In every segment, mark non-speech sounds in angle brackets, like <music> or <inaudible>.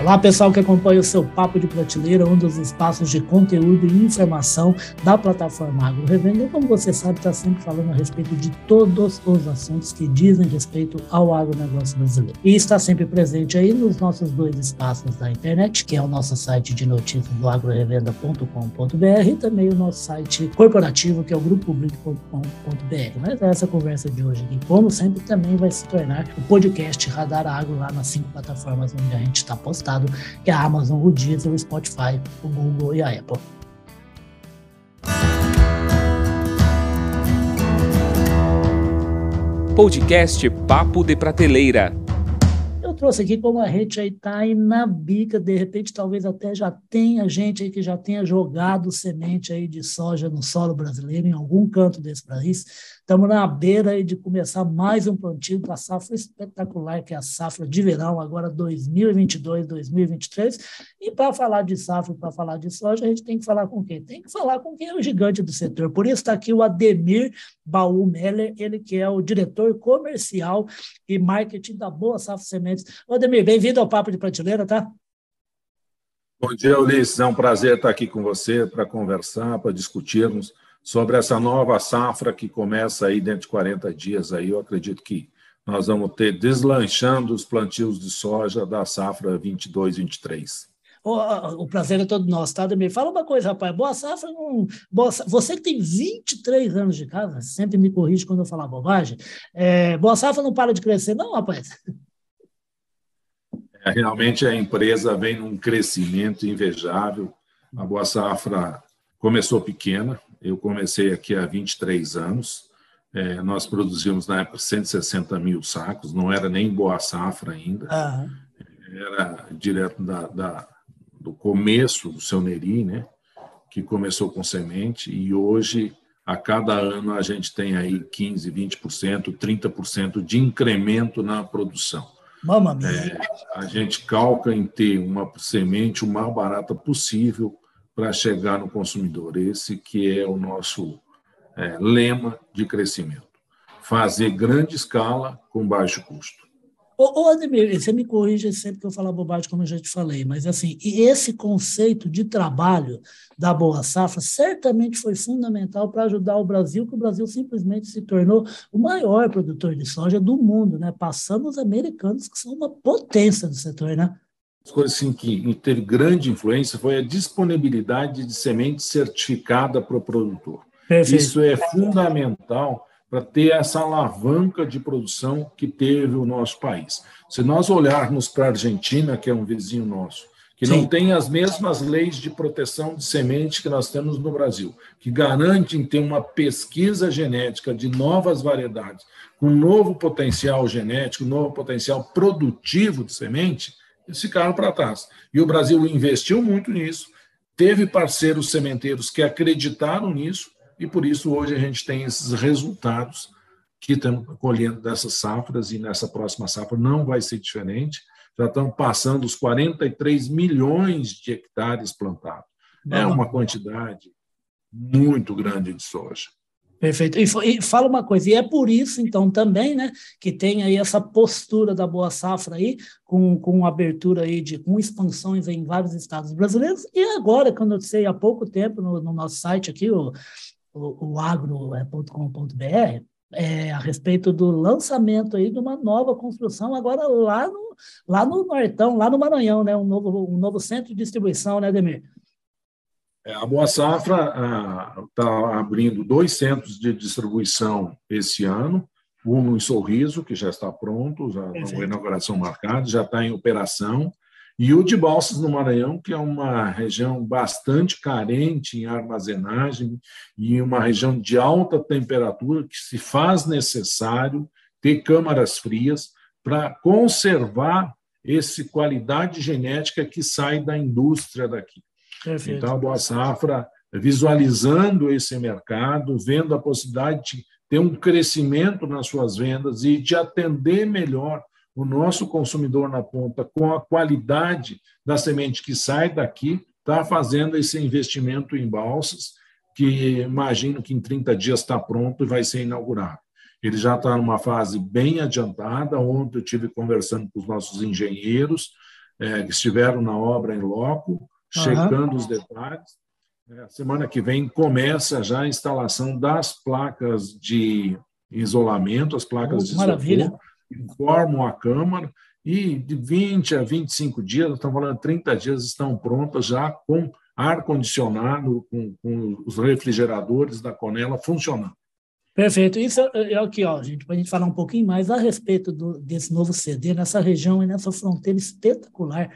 Olá, pessoal que acompanha o seu Papo de Prateleira, um dos espaços de conteúdo e informação da plataforma Agro Revenda. Como você sabe, está sempre falando a respeito de todos os assuntos que dizem respeito ao agronegócio brasileiro. E está sempre presente aí nos nossos dois espaços da internet, que é o nosso site de notícias do agrorevenda.com.br e também o nosso site corporativo, que é o grupopublic.com.br. Mas essa conversa de hoje aqui, como sempre, também vai se tornar o podcast Radar Agro lá nas cinco plataformas onde a gente está postado que é a Amazon, o Deezer, o Spotify, o Google e a Apple. Podcast Papo de Prateleira. Eu trouxe aqui como a gente aí está aí na bica, de repente talvez até já tenha gente aí que já tenha jogado semente aí de soja no solo brasileiro, em algum canto desse país, Estamos na beira de começar mais um plantio da safra espetacular, que é a safra de verão, agora 2022, 2023. E para falar de safra, para falar de soja, a gente tem que falar com quem? Tem que falar com quem é o gigante do setor. Por isso está aqui o Ademir Baú Meller, ele que é o diretor comercial e marketing da Boa Safra Sementes. Ademir, bem-vindo ao Papo de Prateleira, tá? Bom dia, Ulisses. É um prazer estar aqui com você para conversar, para discutirmos sobre essa nova safra que começa aí dentro de 40 dias aí, eu acredito que nós vamos ter deslanchando os plantios de soja da safra 22, 23. O, o prazer é todo nosso, tá, Ademir? Fala uma coisa, rapaz. Boa safra, não, boa, você que tem 23 anos de casa, sempre me corrige quando eu falar bobagem. É, boa safra não para de crescer, não, rapaz. É, realmente a empresa vem num crescimento invejável. A Boa Safra começou pequena, eu comecei aqui há 23 anos. É, nós produzimos na época 160 mil sacos, não era nem boa safra ainda. Uhum. Era direto da, da, do começo do seu Neri, né? Que começou com semente e hoje a cada ano a gente tem aí 15, 20%, 30% de incremento na produção. Mamma. É, a gente calca em ter uma semente o mais barata possível para chegar no consumidor. Esse que é o nosso é, lema de crescimento. Fazer grande escala com baixo custo. Ô, ô Ademir, você me corrige sempre que eu falar bobagem, como eu já te falei, mas assim, e esse conceito de trabalho da Boa Safra certamente foi fundamental para ajudar o Brasil, que o Brasil simplesmente se tornou o maior produtor de soja do mundo, né? Passamos os americanos, que são uma potência do setor, né? As coisas assim, que teve grande influência foi a disponibilidade de semente certificada para o produtor. Perfeito. Isso é fundamental para ter essa alavanca de produção que teve o nosso país. Se nós olharmos para a Argentina, que é um vizinho nosso, que Sim. não tem as mesmas leis de proteção de semente que nós temos no Brasil, que garantem ter uma pesquisa genética de novas variedades, com novo potencial genético, novo potencial produtivo de semente, eles ficaram para trás. E o Brasil investiu muito nisso, teve parceiros sementeiros que acreditaram nisso, e por isso hoje a gente tem esses resultados que estamos colhendo dessas safras, e nessa próxima safra não vai ser diferente. Já estão passando os 43 milhões de hectares plantados. É uma quantidade muito grande de soja. Perfeito. E, fala uma coisa, e é por isso, então, também, né, que tem aí essa postura da Boa Safra aí, com, com abertura aí de, com expansões em vários estados brasileiros, e agora, quando eu sei há pouco tempo, no, no nosso site aqui, o, o, o agro.com.br, é, a respeito do lançamento aí de uma nova construção agora lá no, lá no Nortão, lá no Maranhão, né, um novo, um novo centro de distribuição, né, Demir? É, a Boa Safra está abrindo dois centros de distribuição esse ano, um em Sorriso, que já está pronto, já com a inauguração marcada, já está em operação, e o de Balsas, no Maranhão, que é uma região bastante carente em armazenagem e uma região de alta temperatura que se faz necessário ter câmaras frias para conservar essa qualidade genética que sai da indústria daqui. Perfeito. Então, a Boa Safra, visualizando esse mercado, vendo a possibilidade de ter um crescimento nas suas vendas e de atender melhor o nosso consumidor na ponta com a qualidade da semente que sai daqui, está fazendo esse investimento em balsas, que imagino que em 30 dias está pronto e vai ser inaugurado. Ele já está numa fase bem adiantada. Ontem eu tive conversando com os nossos engenheiros, é, que estiveram na obra em loco, uhum. checando os detalhes. É, semana que vem começa já a instalação das placas de isolamento, as placas oh, de maravilha. isopor, que formam a câmara, e de 20 a 25 dias, estamos falando 30 dias, estão prontas já com ar-condicionado, com, com, os refrigeradores da Conela funcionando. Perfeito. Isso é, é aqui, ó, gente, para a gente falar um pouquinho mais a respeito do, desse novo CD, nessa região e nessa fronteira espetacular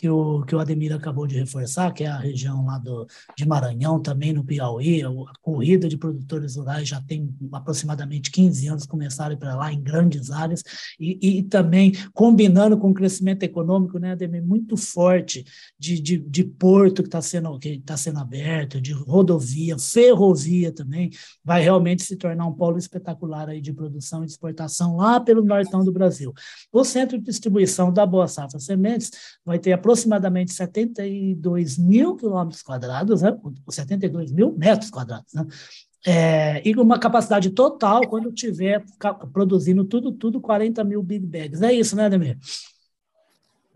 que o, que o Ademir acabou de reforçar, que é a região lá do, de Maranhão, também no Piauí. A corrida de produtores rurais já tem aproximadamente 15 anos, começaram para lá em grandes áreas, e, e, também combinando com o crescimento econômico, né, Ademir, muito forte de, de, de porto que está sendo, que tá sendo aberto, de rodovia, ferrovia também, vai realmente se tornar um polo espetacular aí de produção e de exportação lá pelo nortão do Brasil. O centro de distribuição da Boa Safra Sementes vai ter aproximadamente 72 mil quilômetros quadrados, né? 72 mil metros quadrados, né? É, e uma capacidade total quando tiver produzindo tudo, tudo 40 mil big bags. É isso, né, Ademir?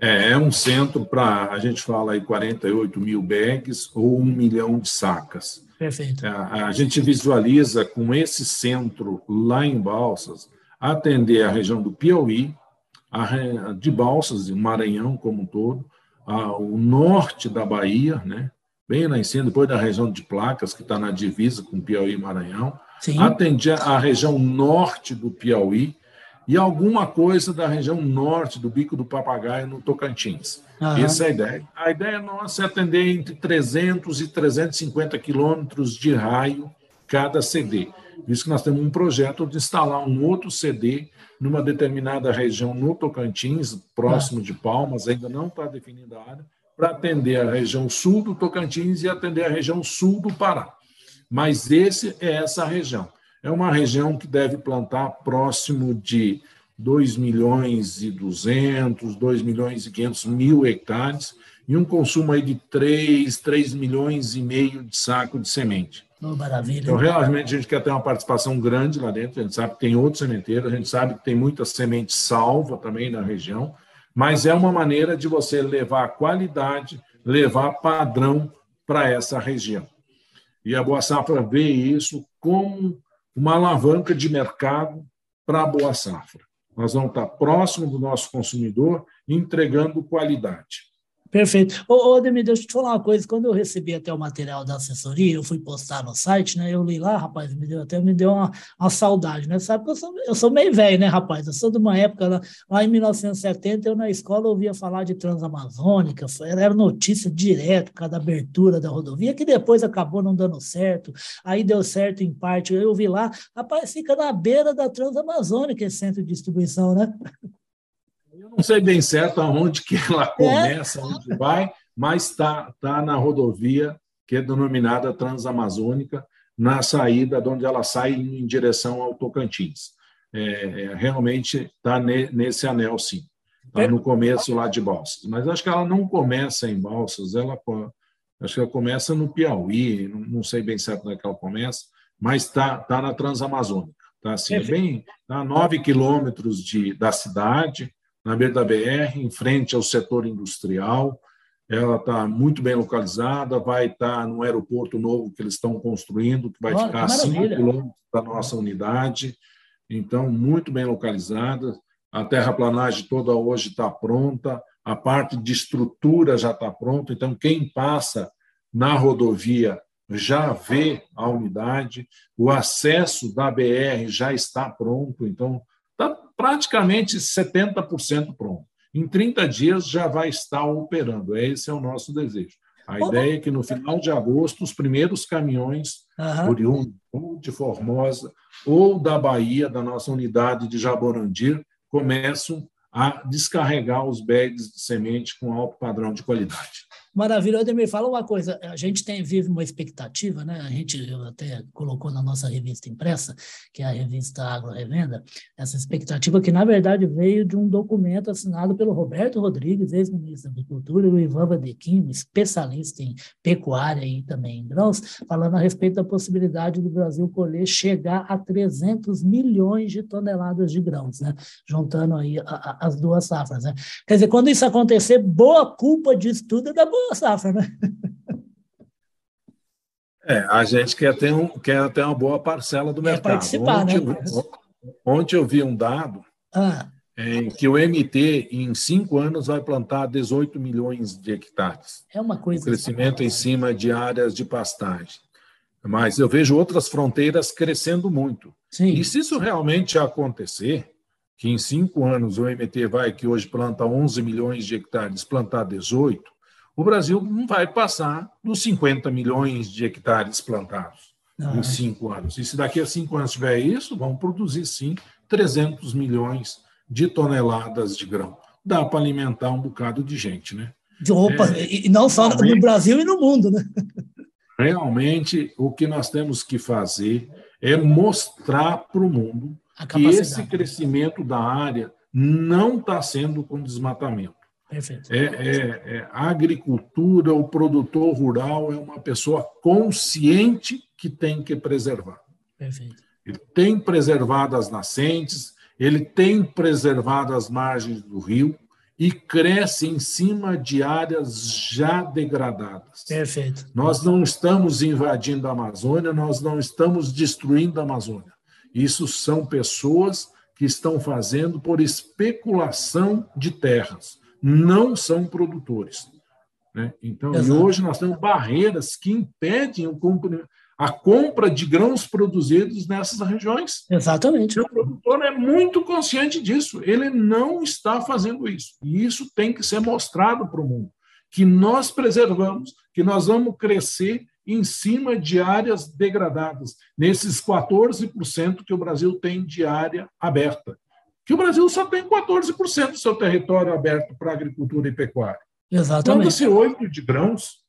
É, é um centro para, a gente fala aí 48 mil bags ou um milhão de sacas. Perfeito. A, é, a gente visualiza com esse centro lá em Balsas atender a região do Piauí, a, de Balsas, o Maranhão como um todo, o norte da Bahia, né? bem lá em cima, depois da região de Placas, que está na divisa com Piauí e Maranhão, Sim. atendia a região norte do Piauí e alguma coisa da região norte do Bico do Papagaio, no Tocantins. Uhum. Essa é a ideia. A ideia nossa é atender entre 300 e 350 quilômetros de raio cada CD. Visto que nós temos um projeto de instalar um outro CD numa determinada região no Tocantins, próximo de Palmas, ainda não está definida a área, para atender a região sul do Tocantins e atender a região sul do Pará. Mas esse é essa região. É uma região que deve plantar próximo de 2 milhões e 200, 2 milhões e 500 mil hectares e um consumo aí de 3, 3 milhões e meio de saco de semente. Oh, maravilha. Então, realmente, a gente quer ter uma participação grande lá dentro. A gente sabe que tem outros sementeiros, a gente sabe que tem muita semente salva também na região, mas é uma maneira de você levar qualidade, levar padrão para essa região. E a Boa Safra vê isso como uma alavanca de mercado para a Boa Safra. Nós vamos estar próximo do nosso consumidor, entregando qualidade. Perfeito. Ô, ô deixa eu te falar uma coisa. Quando eu recebi até o material da assessoria, eu fui postar no site, né? Eu li lá, rapaz, me deu até me deu uma, uma saudade, né? Sabe que eu sou, eu sou meio velho, né, rapaz? Eu sou de uma época, lá, lá em 1970, eu na escola ouvia falar de Transamazônica, foi, era notícia direto, cada abertura da rodovia, que depois acabou não dando certo, aí deu certo em parte. Eu vi lá, rapaz, fica na beira da Transamazônica esse centro de distribuição, né? <laughs> Eu não sei bem certo aonde que ela é? começa, onde vai, mas está tá na rodovia que é denominada Transamazônica, na saída de onde ela sai em direção ao Tocantins. É, é realmente está ne, nesse anel, sim. Está no começo lá de Balsas. Mas acho que ela não começa em Balsas, ela acho que ela começa no Piauí, não, sei bem certo onde é ela começa, mas está tá na Transamazônica. Tá assim, é bem a tá nove quilômetros de, da cidade, na beira da BR, em frente ao setor industrial. Ela está muito bem localizada, vai estar tá no aeroporto novo que eles estão construindo, que vai ficar a 5 quilômetros da nossa unidade. Então, muito bem localizada. A terraplanagem toda hoje está pronta, a parte de estrutura já está pronta. Então, quem passa na rodovia já vê a unidade, o acesso da BR já está pronto. Então, está praticamente 70% pronto. Em 30 dias já vai estar operando. Esse é o nosso desejo. A ideia é que no final de agosto os primeiros caminhões uhum. oriundos ou de Formosa ou da Bahia, da nossa unidade de Jaborandir, começam a descarregar os bags de semente com alto padrão de qualidade. Maravilha. Ademir, fala uma coisa. A gente tem, vive uma expectativa, né? A gente até colocou na nossa revista impressa, que é a revista Agro Revenda, essa expectativa que, na verdade, veio de um documento assinado pelo Roberto Rodrigues, ex-ministro da Agricultura, e o Ivan Vadequim, especialista em pecuária e também em grãos, falando a respeito da possibilidade do Brasil colher chegar a 300 milhões de toneladas de grãos, né? Juntando aí a, a, as duas safras, né? Quer dizer, quando isso acontecer, boa culpa disso tudo é da boa safra, né? É, a gente quer ter, um, quer ter uma boa parcela do quer mercado. Participar, ontem, né? ontem eu vi um dado ah. em que o MT, em cinco anos, vai plantar 18 milhões de hectares. É uma coisa. Um crescimento em cima de áreas de pastagem. Mas eu vejo outras fronteiras crescendo muito. Sim. E se isso realmente acontecer, que em cinco anos o MT vai, que hoje planta 11 milhões de hectares, plantar 18, o Brasil não vai passar dos 50 milhões de hectares plantados em cinco anos. E se daqui a cinco anos tiver isso, vão produzir sim 300 milhões de toneladas de grão. Dá para alimentar um bocado de gente, né? Opa, é, e não só no Brasil e no mundo, né? Realmente, o que nós temos que fazer é mostrar para o mundo que esse crescimento da área não está sendo com desmatamento. Perfeito. É, é, é, a agricultura, o produtor rural é uma pessoa consciente que tem que preservar. Perfeito. Ele tem preservado as nascentes, ele tem preservado as margens do rio e cresce em cima de áreas já degradadas. Perfeito. Nós não estamos invadindo a Amazônia, nós não estamos destruindo a Amazônia. Isso são pessoas que estão fazendo por especulação de terras não são produtores. Né? Então, e hoje nós temos barreiras que impedem a compra de grãos produzidos nessas regiões. Exatamente. o produtor é muito consciente disso. Ele não está fazendo isso. E isso tem que ser mostrado para o mundo. Que nós preservamos, que nós vamos crescer em cima de áreas degradadas, nesses 14% que o Brasil tem de área aberta que o Brasil só tem 14% do seu território aberto para agricultura e pecuária. Exatamente. Planta-se oito de grãos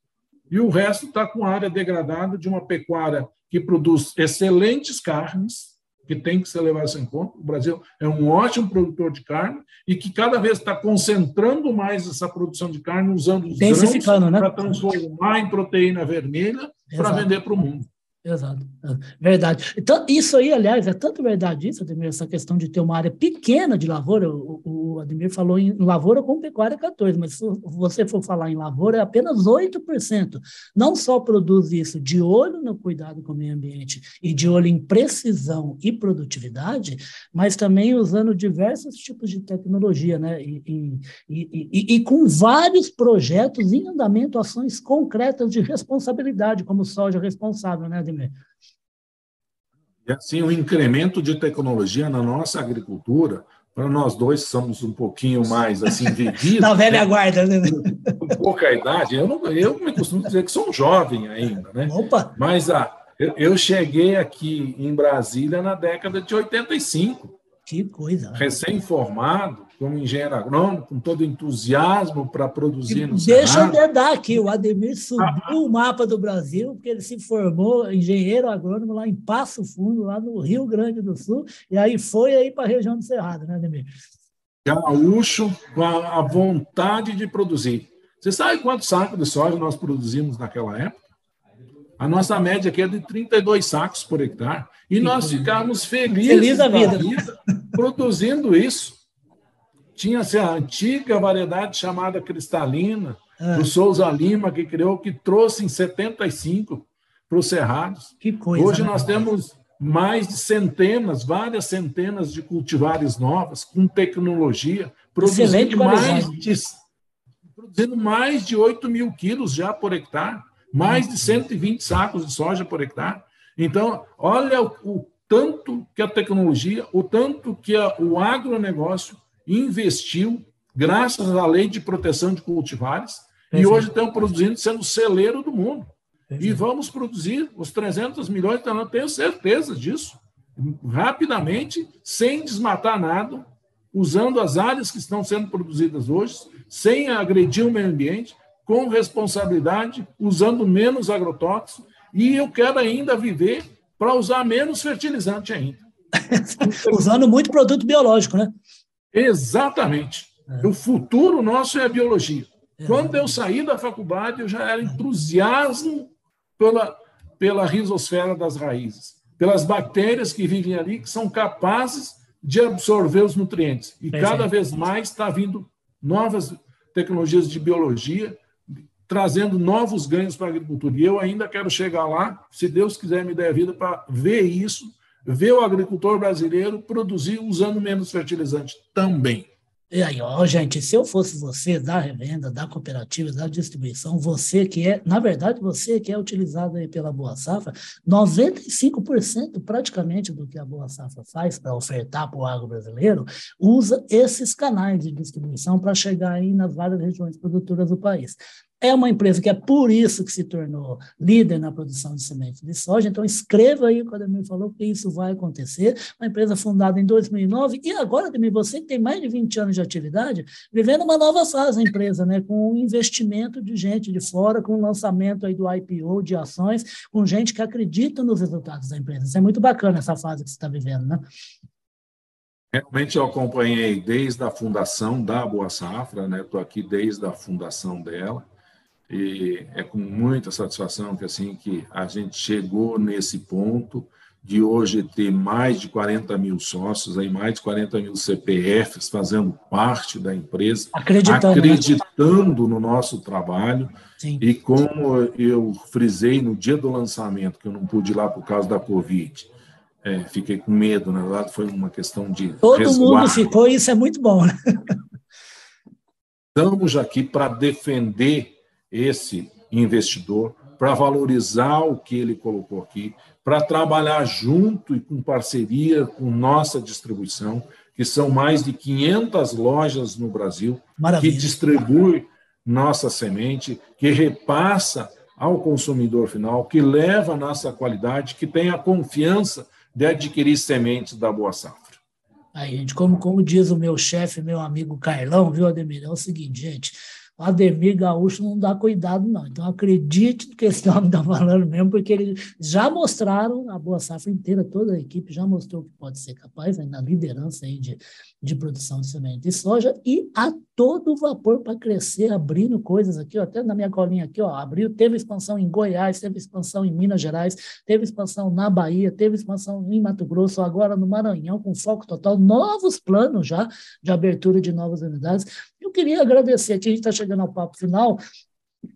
e o resto está com área degradada de uma pecuária que produz excelentes carnes, que tem que ser levado em conta. O Brasil é um ótimo produtor de carne e que cada vez está concentrando mais essa produção de carne, usando os grãos né? para transformar em proteína vermelha para vender para o mundo. Exato, é, verdade. Então, isso aí, aliás, é tanto verdade isso, Ademir, essa questão de ter uma área pequena de lavoura, o, o Ademir falou em lavoura com pecuária 14, mas se você for falar em lavoura, é apenas 8%. Não só produz isso de olho no cuidado com o meio ambiente e de olho em precisão e produtividade, mas também usando diversos tipos de tecnologia, né? E, e, e, e com vários projetos em andamento, ações concretas de responsabilidade, como soja responsável, né, Ademir? E assim, o incremento de tecnologia na nossa agricultura, para nós dois somos um pouquinho mais assim <laughs> vividos. Na velha né? guarda, né? Com pouca idade, eu, não, eu me costumo dizer que sou um jovem ainda, né? Opa! Mas ah, eu, eu cheguei aqui em Brasília na década de 85. Que coisa! Recém-formado, como engenheiro agrônomo, com todo entusiasmo para produzir no Deixa Senado. eu dedar aqui, o Ademir subiu ah, o mapa do Brasil, porque ele se formou engenheiro agrônomo lá em Passo Fundo, lá no Rio Grande do Sul, e aí foi aí para a região do Cerrado, né, Ademir? Gaúcho com a vontade de produzir. Você sabe quantos sacos de soja nós produzimos naquela época? A nossa média aqui é de 32 sacos por hectare. E nós ficávamos felizes Feliz da vida. vida produzindo isso. Tinha-se a antiga variedade chamada cristalina, ah. do Souza Lima, que criou, que trouxe em 75 para os cerrados. Que coisa, Hoje né? nós temos mais de centenas, várias centenas de cultivares novas, com tecnologia, produzindo mais, de, produzindo mais de 8 mil quilos já por hectare mais de 120 sacos de soja por hectare. Então, olha o, o tanto que a tecnologia, o tanto que a, o agronegócio investiu, graças à lei de proteção de cultivares, e hoje estão produzindo, sendo celeiro do mundo. E vamos produzir os 300 milhões, então eu tenho certeza disso, rapidamente, sem desmatar nada, usando as áreas que estão sendo produzidas hoje, sem agredir o meio ambiente, com responsabilidade, usando menos agrotóxicos, e eu quero ainda viver para usar menos fertilizante ainda. <laughs> Usando muito produto biológico, né? Exatamente. É. O futuro nosso é a biologia. É. Quando eu saí da faculdade, eu já era entusiasmo pela, pela risosfera das raízes, pelas bactérias que vivem ali, que são capazes de absorver os nutrientes. E cada vez mais está vindo novas tecnologias de biologia, trazendo novos ganhos para a agricultura. E eu ainda quero chegar lá, se Deus quiser me der a vida, para ver isso, ver o agricultor brasileiro produzir usando menos fertilizante também. E aí, ó, gente, se eu fosse você da revenda, da cooperativa, da distribuição, você que é, na verdade, você que é utilizado aí pela Boa Safra, 95% praticamente do que a Boa Safra faz para ofertar para o agro brasileiro, usa esses canais de distribuição para chegar aí nas várias regiões produtoras do país. É uma empresa que é por isso que se tornou líder na produção de sementes de soja. Então, escreva aí o que o Ademir falou, que isso vai acontecer. Uma empresa fundada em 2009 e agora, Ademir, você que tem mais de 20 anos de atividade, vivendo uma nova fase a empresa, né? com um investimento de gente de fora, com o lançamento aí do IPO, de ações, com gente que acredita nos resultados da empresa. Isso é muito bacana essa fase que você está vivendo, né? Realmente eu acompanhei desde a fundação da Boa Safra, né? Estou aqui desde a fundação dela e é com muita satisfação que assim que a gente chegou nesse ponto de hoje ter mais de 40 mil sócios, aí mais de 40 mil CPFs fazendo parte da empresa, acreditando, né? acreditando no nosso trabalho. Sim. E como eu frisei no dia do lançamento, que eu não pude ir lá por causa da Covid, é, fiquei com medo, na verdade, foi uma questão de. Todo resguardo. mundo ficou, isso é muito bom. Né? Estamos aqui para defender esse investidor, para valorizar o que ele colocou aqui, para trabalhar junto e com parceria com nossa distribuição, que são mais de 500 lojas no Brasil, Maravilha. que distribui nossa semente, que repassa ao consumidor final, que leva a nossa qualidade, que tem a confiança de adquirir sementes da Boa Safra. Aí, gente, como, como diz o meu chefe, meu amigo Carlão, viu, Ademir? É o seguinte, gente, o Ademir Gaúcho não dá cuidado, não. Então, acredite no que esse <laughs> homem está falando mesmo, porque eles já mostraram, a Boa Safra inteira, toda a equipe já mostrou que pode ser capaz, né, na liderança aí de, de produção de semente de soja, e a todo vapor para crescer, abrindo coisas aqui, ó, até na minha colinha aqui, ó, abriu, teve expansão em Goiás, teve expansão em Minas Gerais, teve expansão na Bahia, teve expansão em Mato Grosso, agora no Maranhão, com foco total, novos planos já de abertura de novas unidades. Eu queria agradecer aqui, a gente está chegando ao papo final,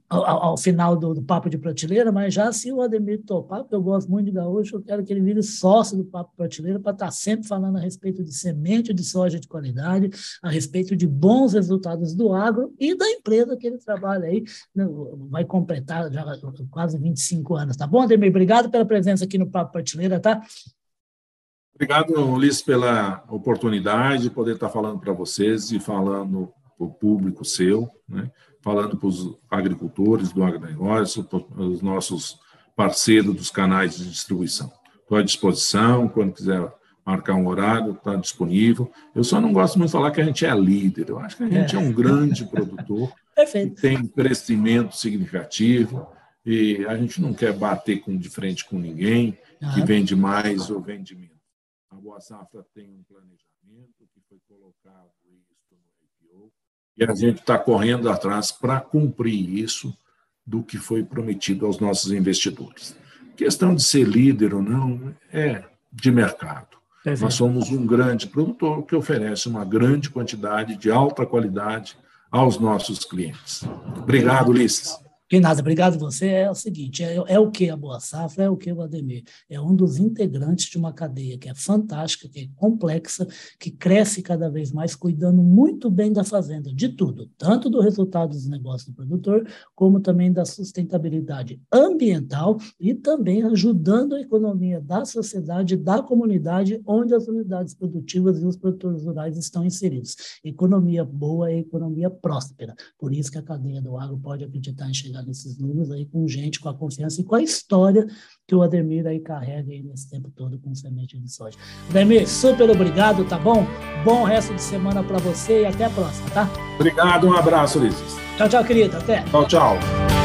ao, ao, final do, do, Papo de Prateleira, mas já se o Ademir topar, porque eu gosto muito de gaúcho, eu quero que ele vire sócio do Papo Prateleira para estar tá sempre falando a respeito de semente de soja de qualidade, a respeito de bons resultados do agro e da empresa que ele trabalha aí, né, vai completar já quase 25 anos, tá bom, Ademir? Obrigado pela presença aqui no Papo Prateleira, tá? Obrigado, Ulisses, pela oportunidade de poder estar falando para vocês e falando público seu, né? falando para os agricultores do agronegócio, para os nossos parceiros dos canais de distribuição. Estou à disposição, quando quiser marcar um horário, está disponível. Eu só não gosto muito de falar que a gente é líder, eu acho que a gente é, é um grande produtor, <laughs> tem crescimento significativo, e a gente não quer bater com, de frente com ninguém que vende mais ou vende menos. A Boa Safra tem um planejamento que foi colocado e a gente está correndo atrás para cumprir isso do que foi prometido aos nossos investidores. questão de ser líder ou não é de mercado. É Nós somos um grande produtor que oferece uma grande quantidade de alta qualidade aos nossos clientes. Obrigado, Ulisses. Que nada, obrigado você. É o seguinte, é, é, o que a Boa Safra, é o que o Ademir. É um dos integrantes de uma cadeia que é fantástica, que é complexa, que cresce cada vez mais, cuidando muito bem da fazenda, de tudo, tanto do resultado dos negócios do produtor, como também da sustentabilidade ambiental e também ajudando a economia da sociedade, da comunidade, onde as unidades produtivas e os produtores rurais estão inseridos. Economia boa é economia próspera. Por isso que a cadeia do agro pode acreditar em chegar chegar nesses números aí com gente, com a confiança e com a história que o Ademir aí carrega aí nesse tempo todo com semente de soja. Ademir, super obrigado, tá bom? Bom resto de semana para você e até a próxima, tá? Obrigado, um abraço, Ulisses. Tchau, tchau, querido. Até. Tchau, tchau.